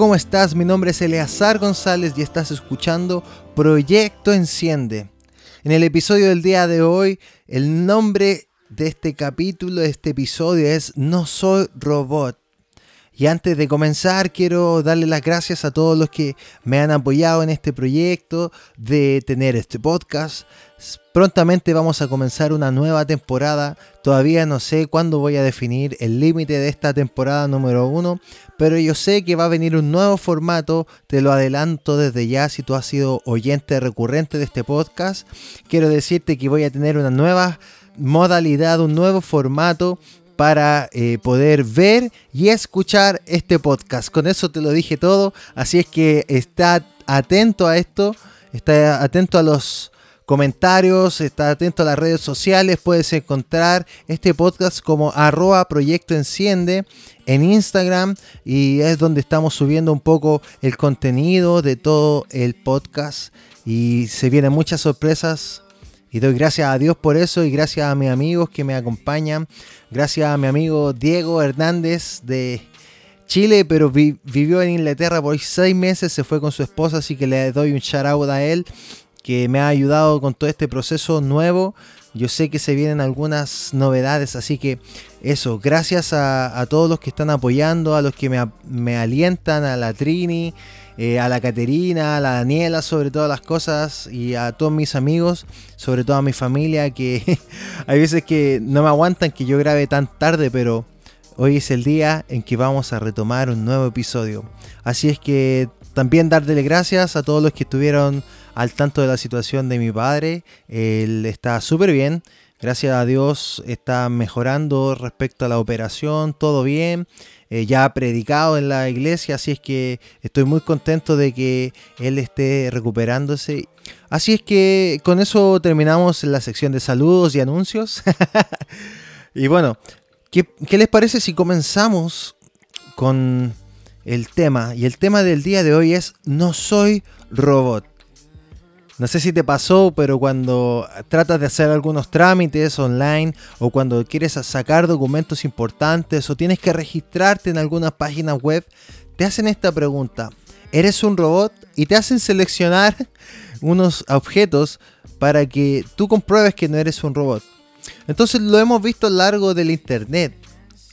¿cómo estás? Mi nombre es Eleazar González y estás escuchando Proyecto Enciende. En el episodio del día de hoy, el nombre de este capítulo, de este episodio es No soy robot. Y antes de comenzar, quiero darle las gracias a todos los que me han apoyado en este proyecto de tener este podcast. Prontamente vamos a comenzar una nueva temporada. Todavía no sé cuándo voy a definir el límite de esta temporada número uno, pero yo sé que va a venir un nuevo formato. Te lo adelanto desde ya si tú has sido oyente recurrente de este podcast. Quiero decirte que voy a tener una nueva modalidad, un nuevo formato para eh, poder ver y escuchar este podcast. Con eso te lo dije todo, así es que está atento a esto, está atento a los comentarios, está atento a las redes sociales, puedes encontrar este podcast como arroba proyecto enciende en Instagram y es donde estamos subiendo un poco el contenido de todo el podcast y se vienen muchas sorpresas y doy gracias a Dios por eso y gracias a mis amigos que me acompañan. Gracias a mi amigo Diego Hernández de Chile, pero vivió en Inglaterra por seis meses, se fue con su esposa, así que le doy un shout out a él, que me ha ayudado con todo este proceso nuevo. Yo sé que se vienen algunas novedades, así que eso, gracias a, todos los que están apoyando, a los que me, alientan, a la Trini, eh, a la Caterina, a la Daniela sobre todas las cosas y a todos mis amigos, sobre todo a mi familia que hay veces que no me aguantan que yo grabe tan tarde, pero hoy es el día en que vamos a retomar un nuevo episodio. Así es que también darle gracias a todos los que estuvieron al tanto de la situación de mi padre. Él está súper bien. Gracias a Dios está mejorando respecto a la operación, todo bien. Eh, ya ha predicado en la iglesia, así es que estoy muy contento de que él esté recuperándose. Así es que con eso terminamos la sección de saludos y anuncios. y bueno, ¿qué, ¿qué les parece si comenzamos con el tema? Y el tema del día de hoy es No soy robot. No sé si te pasó, pero cuando tratas de hacer algunos trámites online o cuando quieres sacar documentos importantes o tienes que registrarte en alguna página web, te hacen esta pregunta. ¿Eres un robot? Y te hacen seleccionar unos objetos para que tú compruebes que no eres un robot. Entonces lo hemos visto a lo largo del internet.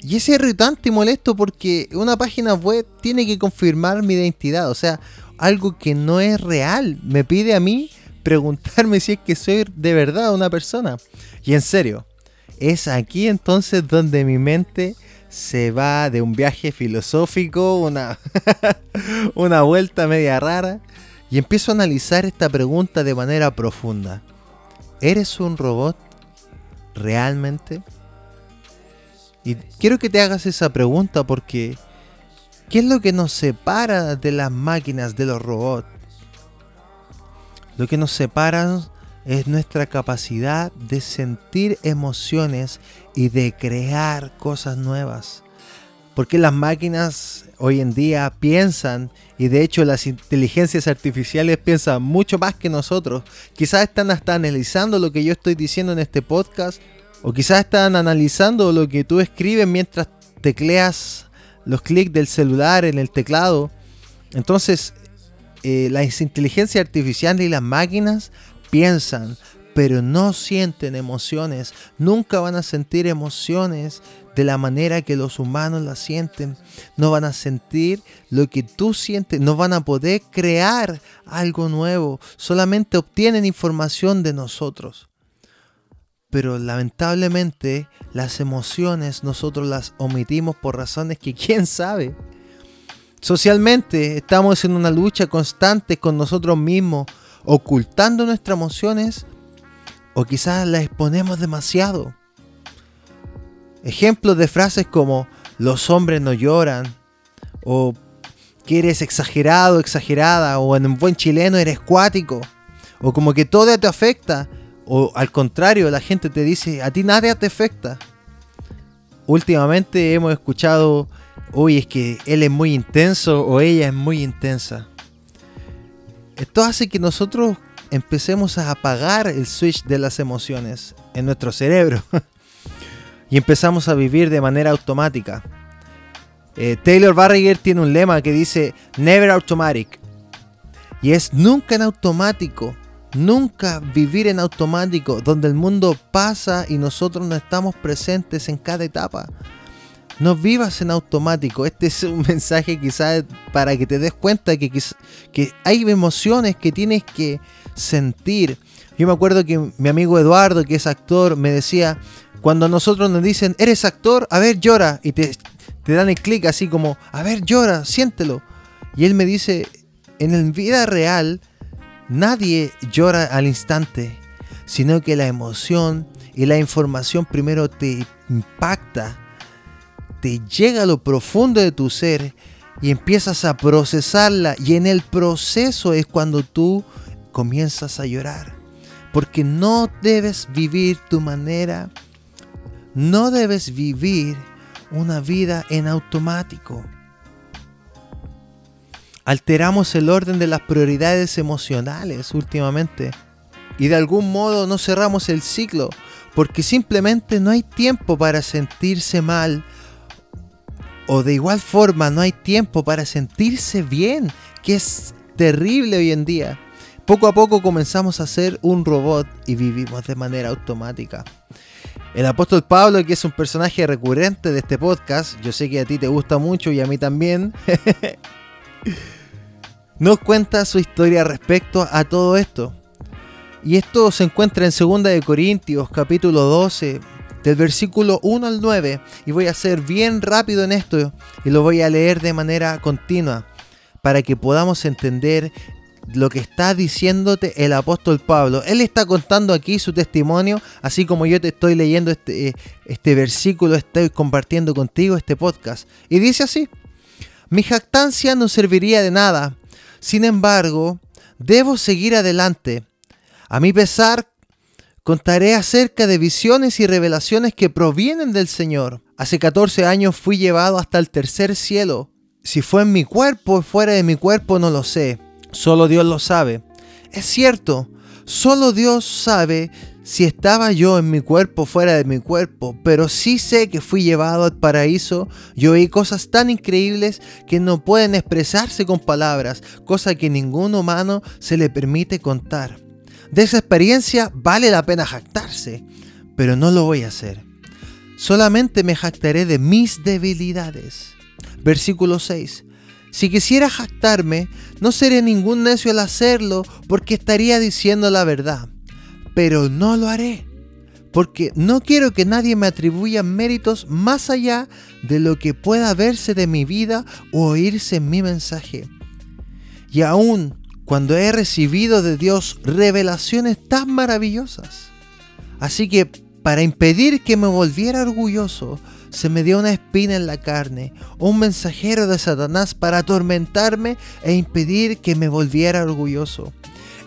Y es irritante y molesto porque una página web tiene que confirmar mi identidad. O sea, algo que no es real. Me pide a mí preguntarme si es que soy de verdad una persona. Y en serio, es aquí entonces donde mi mente se va de un viaje filosófico, una, una vuelta media rara, y empiezo a analizar esta pregunta de manera profunda. ¿Eres un robot? ¿Realmente? Y quiero que te hagas esa pregunta porque ¿qué es lo que nos separa de las máquinas, de los robots? Lo que nos separa es nuestra capacidad de sentir emociones y de crear cosas nuevas. Porque las máquinas hoy en día piensan, y de hecho las inteligencias artificiales piensan mucho más que nosotros. Quizás están hasta analizando lo que yo estoy diciendo en este podcast, o quizás están analizando lo que tú escribes mientras tecleas los clics del celular en el teclado. Entonces eh, las inteligencias artificiales y las máquinas piensan, pero no sienten emociones. Nunca van a sentir emociones de la manera que los humanos las sienten. No van a sentir lo que tú sientes. No van a poder crear algo nuevo. Solamente obtienen información de nosotros. Pero lamentablemente las emociones nosotros las omitimos por razones que quién sabe. Socialmente estamos en una lucha constante con nosotros mismos, ocultando nuestras emociones o quizás las exponemos demasiado. Ejemplos de frases como los hombres no lloran o que eres exagerado, exagerada o en un buen chileno eres cuático o como que todo te afecta o al contrario la gente te dice a ti nada te afecta. Últimamente hemos escuchado uy, es que él es muy intenso o ella es muy intensa. Esto hace que nosotros empecemos a apagar el switch de las emociones en nuestro cerebro y empezamos a vivir de manera automática. Eh, Taylor Barriger tiene un lema que dice Never Automatic. Y es nunca en automático. Nunca vivir en automático, donde el mundo pasa y nosotros no estamos presentes en cada etapa. No vivas en automático. Este es un mensaje quizás para que te des cuenta que, que hay emociones que tienes que sentir. Yo me acuerdo que mi amigo Eduardo, que es actor, me decía, cuando nosotros nos dicen, eres actor, a ver, llora. Y te, te dan el clic así como, a ver, llora, siéntelo. Y él me dice, en la vida real, nadie llora al instante, sino que la emoción y la información primero te impacta, te llega a lo profundo de tu ser y empiezas a procesarla. Y en el proceso es cuando tú comienzas a llorar. Porque no debes vivir tu manera, no debes vivir una vida en automático alteramos el orden de las prioridades emocionales últimamente y de algún modo no cerramos el ciclo porque simplemente no hay tiempo para sentirse mal o de igual forma no hay tiempo para sentirse bien, que es terrible hoy en día. Poco a poco comenzamos a ser un robot y vivimos de manera automática. El apóstol Pablo, que es un personaje recurrente de este podcast, yo sé que a ti te gusta mucho y a mí también. nos cuenta su historia respecto a todo esto. Y esto se encuentra en 2 de Corintios capítulo 12 del versículo 1 al 9 y voy a ser bien rápido en esto y lo voy a leer de manera continua para que podamos entender lo que está diciéndote el apóstol Pablo. Él está contando aquí su testimonio, así como yo te estoy leyendo este, este versículo, estoy compartiendo contigo este podcast. Y dice así, mi jactancia no serviría de nada sin embargo, debo seguir adelante. A mi pesar, contaré acerca de visiones y revelaciones que provienen del Señor. Hace 14 años fui llevado hasta el tercer cielo. Si fue en mi cuerpo o fuera de mi cuerpo no lo sé. Solo Dios lo sabe. Es cierto, solo Dios sabe si estaba yo en mi cuerpo fuera de mi cuerpo, pero sí sé que fui llevado al paraíso y oí cosas tan increíbles que no pueden expresarse con palabras, cosa que ningún humano se le permite contar. De esa experiencia vale la pena jactarse, pero no lo voy a hacer. Solamente me jactaré de mis debilidades. Versículo 6. Si quisiera jactarme, no seré ningún necio al hacerlo porque estaría diciendo la verdad pero no lo haré, porque no quiero que nadie me atribuya méritos más allá de lo que pueda verse de mi vida o oírse en mi mensaje. Y aún cuando he recibido de Dios revelaciones tan maravillosas. Así que para impedir que me volviera orgulloso, se me dio una espina en la carne, un mensajero de Satanás para atormentarme e impedir que me volviera orgulloso.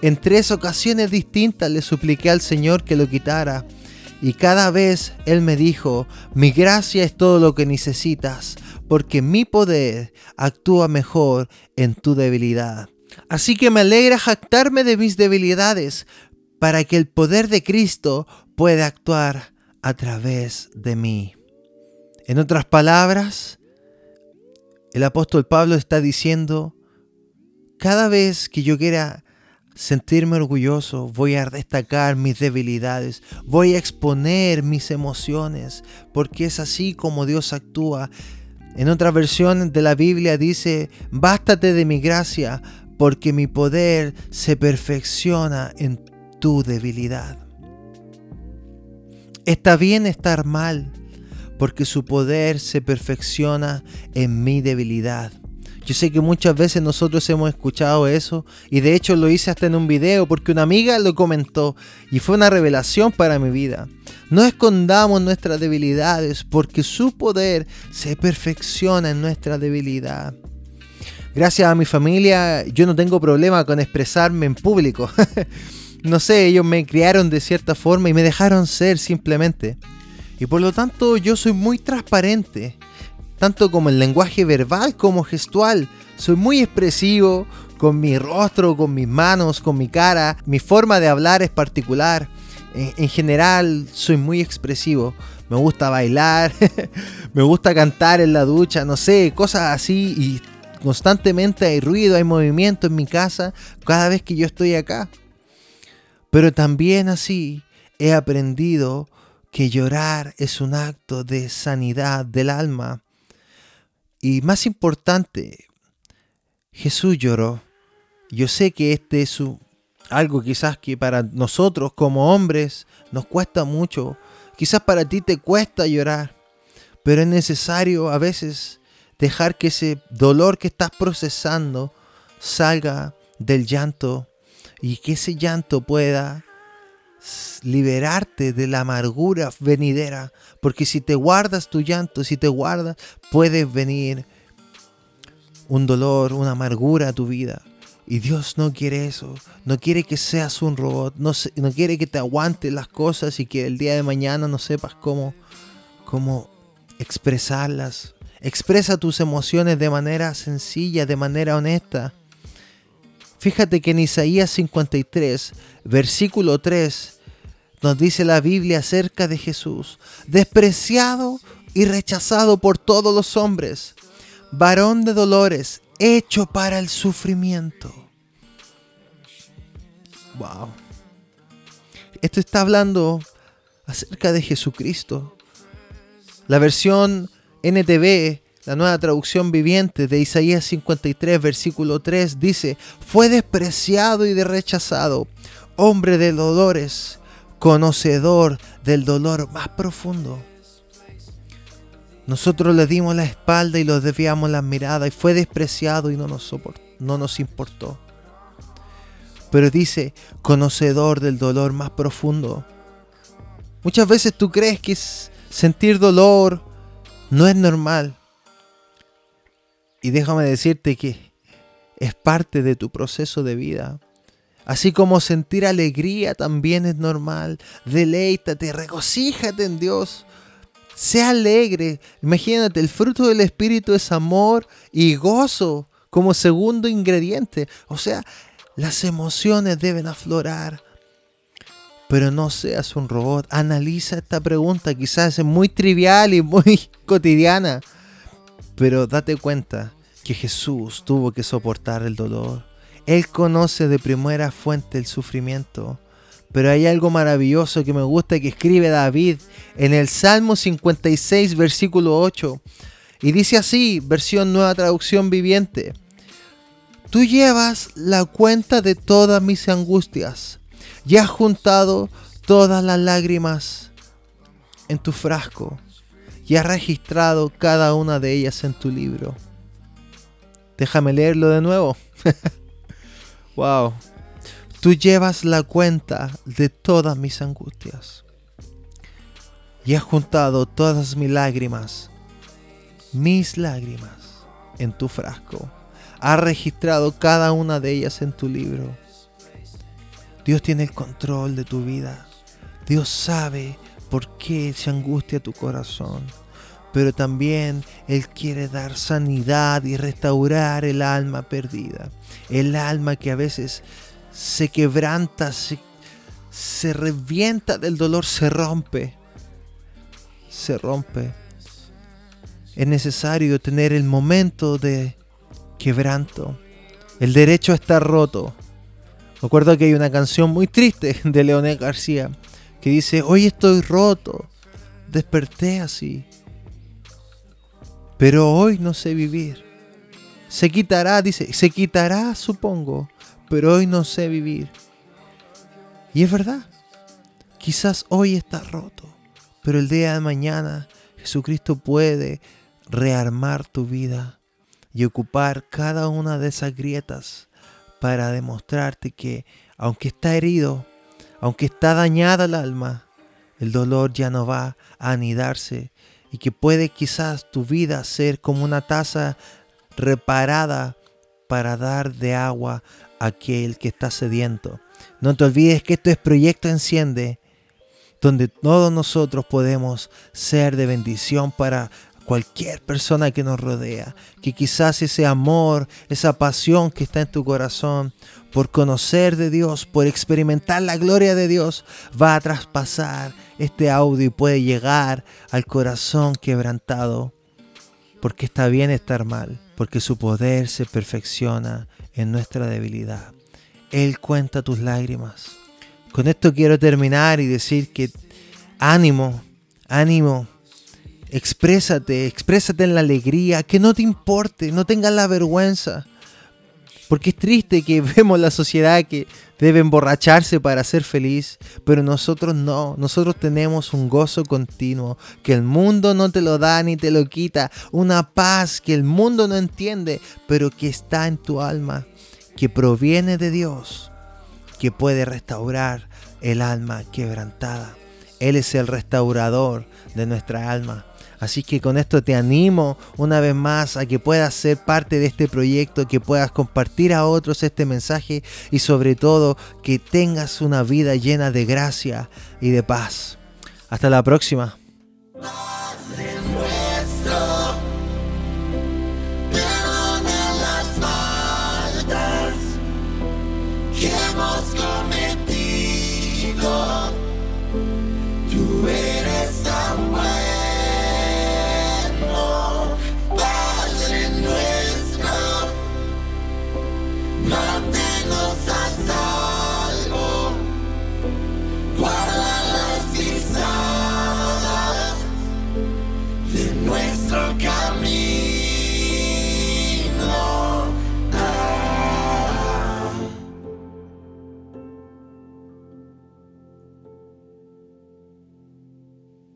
En tres ocasiones distintas le supliqué al Señor que lo quitara. Y cada vez Él me dijo, mi gracia es todo lo que necesitas, porque mi poder actúa mejor en tu debilidad. Así que me alegra jactarme de mis debilidades, para que el poder de Cristo pueda actuar a través de mí. En otras palabras, el apóstol Pablo está diciendo, cada vez que yo quiera sentirme orgulloso, voy a destacar mis debilidades, voy a exponer mis emociones, porque es así como Dios actúa. En otra versión de la Biblia dice, bástate de mi gracia, porque mi poder se perfecciona en tu debilidad. Está bien estar mal, porque su poder se perfecciona en mi debilidad. Yo sé que muchas veces nosotros hemos escuchado eso y de hecho lo hice hasta en un video porque una amiga lo comentó y fue una revelación para mi vida. No escondamos nuestras debilidades porque su poder se perfecciona en nuestra debilidad. Gracias a mi familia yo no tengo problema con expresarme en público. no sé, ellos me criaron de cierta forma y me dejaron ser simplemente. Y por lo tanto yo soy muy transparente tanto como el lenguaje verbal como gestual. Soy muy expresivo con mi rostro, con mis manos, con mi cara. Mi forma de hablar es particular. En, general soy muy expresivo. me gusta bailar, me gusta cantar en la ducha, no sé, cosas así y constantemente hay ruido, hay movimiento en mi casa cada vez que yo estoy acá. Pero también así he aprendido que llorar es un acto de sanidad del alma. Y más importante, Jesús lloró. Yo sé que este es algo quizás que para nosotros como hombres nos cuesta mucho. Quizás para ti te cuesta llorar, pero es necesario a veces dejar que ese dolor que estás procesando salga del llanto y que ese llanto pueda liberarte de la amargura venidera, porque si te guardas tu llanto, si te guardas, puede venir un dolor, una amargura a tu vida. Y Dios no quiere eso, no quiere que seas un robot, no, no quiere que te aguantes las cosas y que el día de mañana no sepas cómo, cómo expresarlas. Expresa tus emociones de manera sencilla, de manera honesta. Fíjate que en Isaías 53, versículo 3, nos dice la Biblia acerca de Jesús, despreciado y rechazado por todos los hombres, varón de dolores, hecho para el sufrimiento. Wow. Esto está hablando acerca de Jesucristo. La versión NTV la nueva traducción viviente de Isaías 53, versículo 3 dice, fue despreciado y de rechazado, hombre de dolores, conocedor del dolor más profundo. Nosotros le dimos la espalda y lo desviamos la mirada y fue despreciado y no nos, no nos importó. Pero dice, conocedor del dolor más profundo. Muchas veces tú crees que sentir dolor no es normal. Y déjame decirte que es parte de tu proceso de vida. Así como sentir alegría también es normal. Deleítate, regocíjate en Dios. Sea alegre. Imagínate, el fruto del Espíritu es amor y gozo como segundo ingrediente. O sea, las emociones deben aflorar. Pero no seas un robot. Analiza esta pregunta. Quizás es muy trivial y muy cotidiana. Pero date cuenta que Jesús tuvo que soportar el dolor. Él conoce de primera fuente el sufrimiento. Pero hay algo maravilloso que me gusta que escribe David en el Salmo 56, versículo 8. Y dice así, versión nueva traducción viviente. Tú llevas la cuenta de todas mis angustias y has juntado todas las lágrimas en tu frasco y has registrado cada una de ellas en tu libro. Déjame leerlo de nuevo. wow. Tú llevas la cuenta de todas mis angustias y has juntado todas mis lágrimas, mis lágrimas, en tu frasco. Has registrado cada una de ellas en tu libro. Dios tiene el control de tu vida. Dios sabe por qué se angustia tu corazón pero también Él quiere dar sanidad y restaurar el alma perdida. El alma que a veces se quebranta, se, revienta del dolor, se rompe. Se rompe. Es necesario tener el momento de quebranto. El derecho a estar roto. Recuerdo que hay una canción muy triste de Leonel García que dice, hoy estoy roto, desperté así pero hoy no sé vivir. Se quitará, dice, se quitará, supongo, pero hoy no sé vivir. Y es verdad, quizás hoy está roto, pero el día de mañana Jesucristo puede rearmar tu vida y ocupar cada una de esas grietas para demostrarte que aunque está herido, aunque está dañada el alma, el dolor ya no va a anidarse y que puede quizás tu vida ser como una taza reparada para dar de agua a aquel que está sediento. No te olvides que esto es Proyecto Enciende, donde todos nosotros podemos ser de bendición para cualquier persona que nos rodea, que quizás ese amor, esa pasión que está en tu corazón por conocer de Dios, por experimentar la gloria de Dios, va a traspasar este audio y puede llegar al corazón quebrantado, porque está bien estar mal, porque su poder se perfecciona en nuestra debilidad. Él cuenta tus lágrimas. Con esto quiero terminar y decir que ánimo, ánimo, exprésate, exprésate en la alegría, que no te importe, no tengas la vergüenza. Porque es triste que vemos la sociedad que debe emborracharse para ser feliz, pero nosotros no, nosotros tenemos un gozo continuo que el mundo no te lo da ni te lo quita, una paz que el mundo no entiende, pero que está en tu alma, que proviene de Dios, que puede restaurar el alma quebrantada. Él es el restaurador de nuestra alma. Así que con esto te animo una vez más a que puedas ser parte de este proyecto, que puedas compartir a otros este mensaje y sobre todo que tengas una vida llena de gracia y de paz. Hasta la próxima.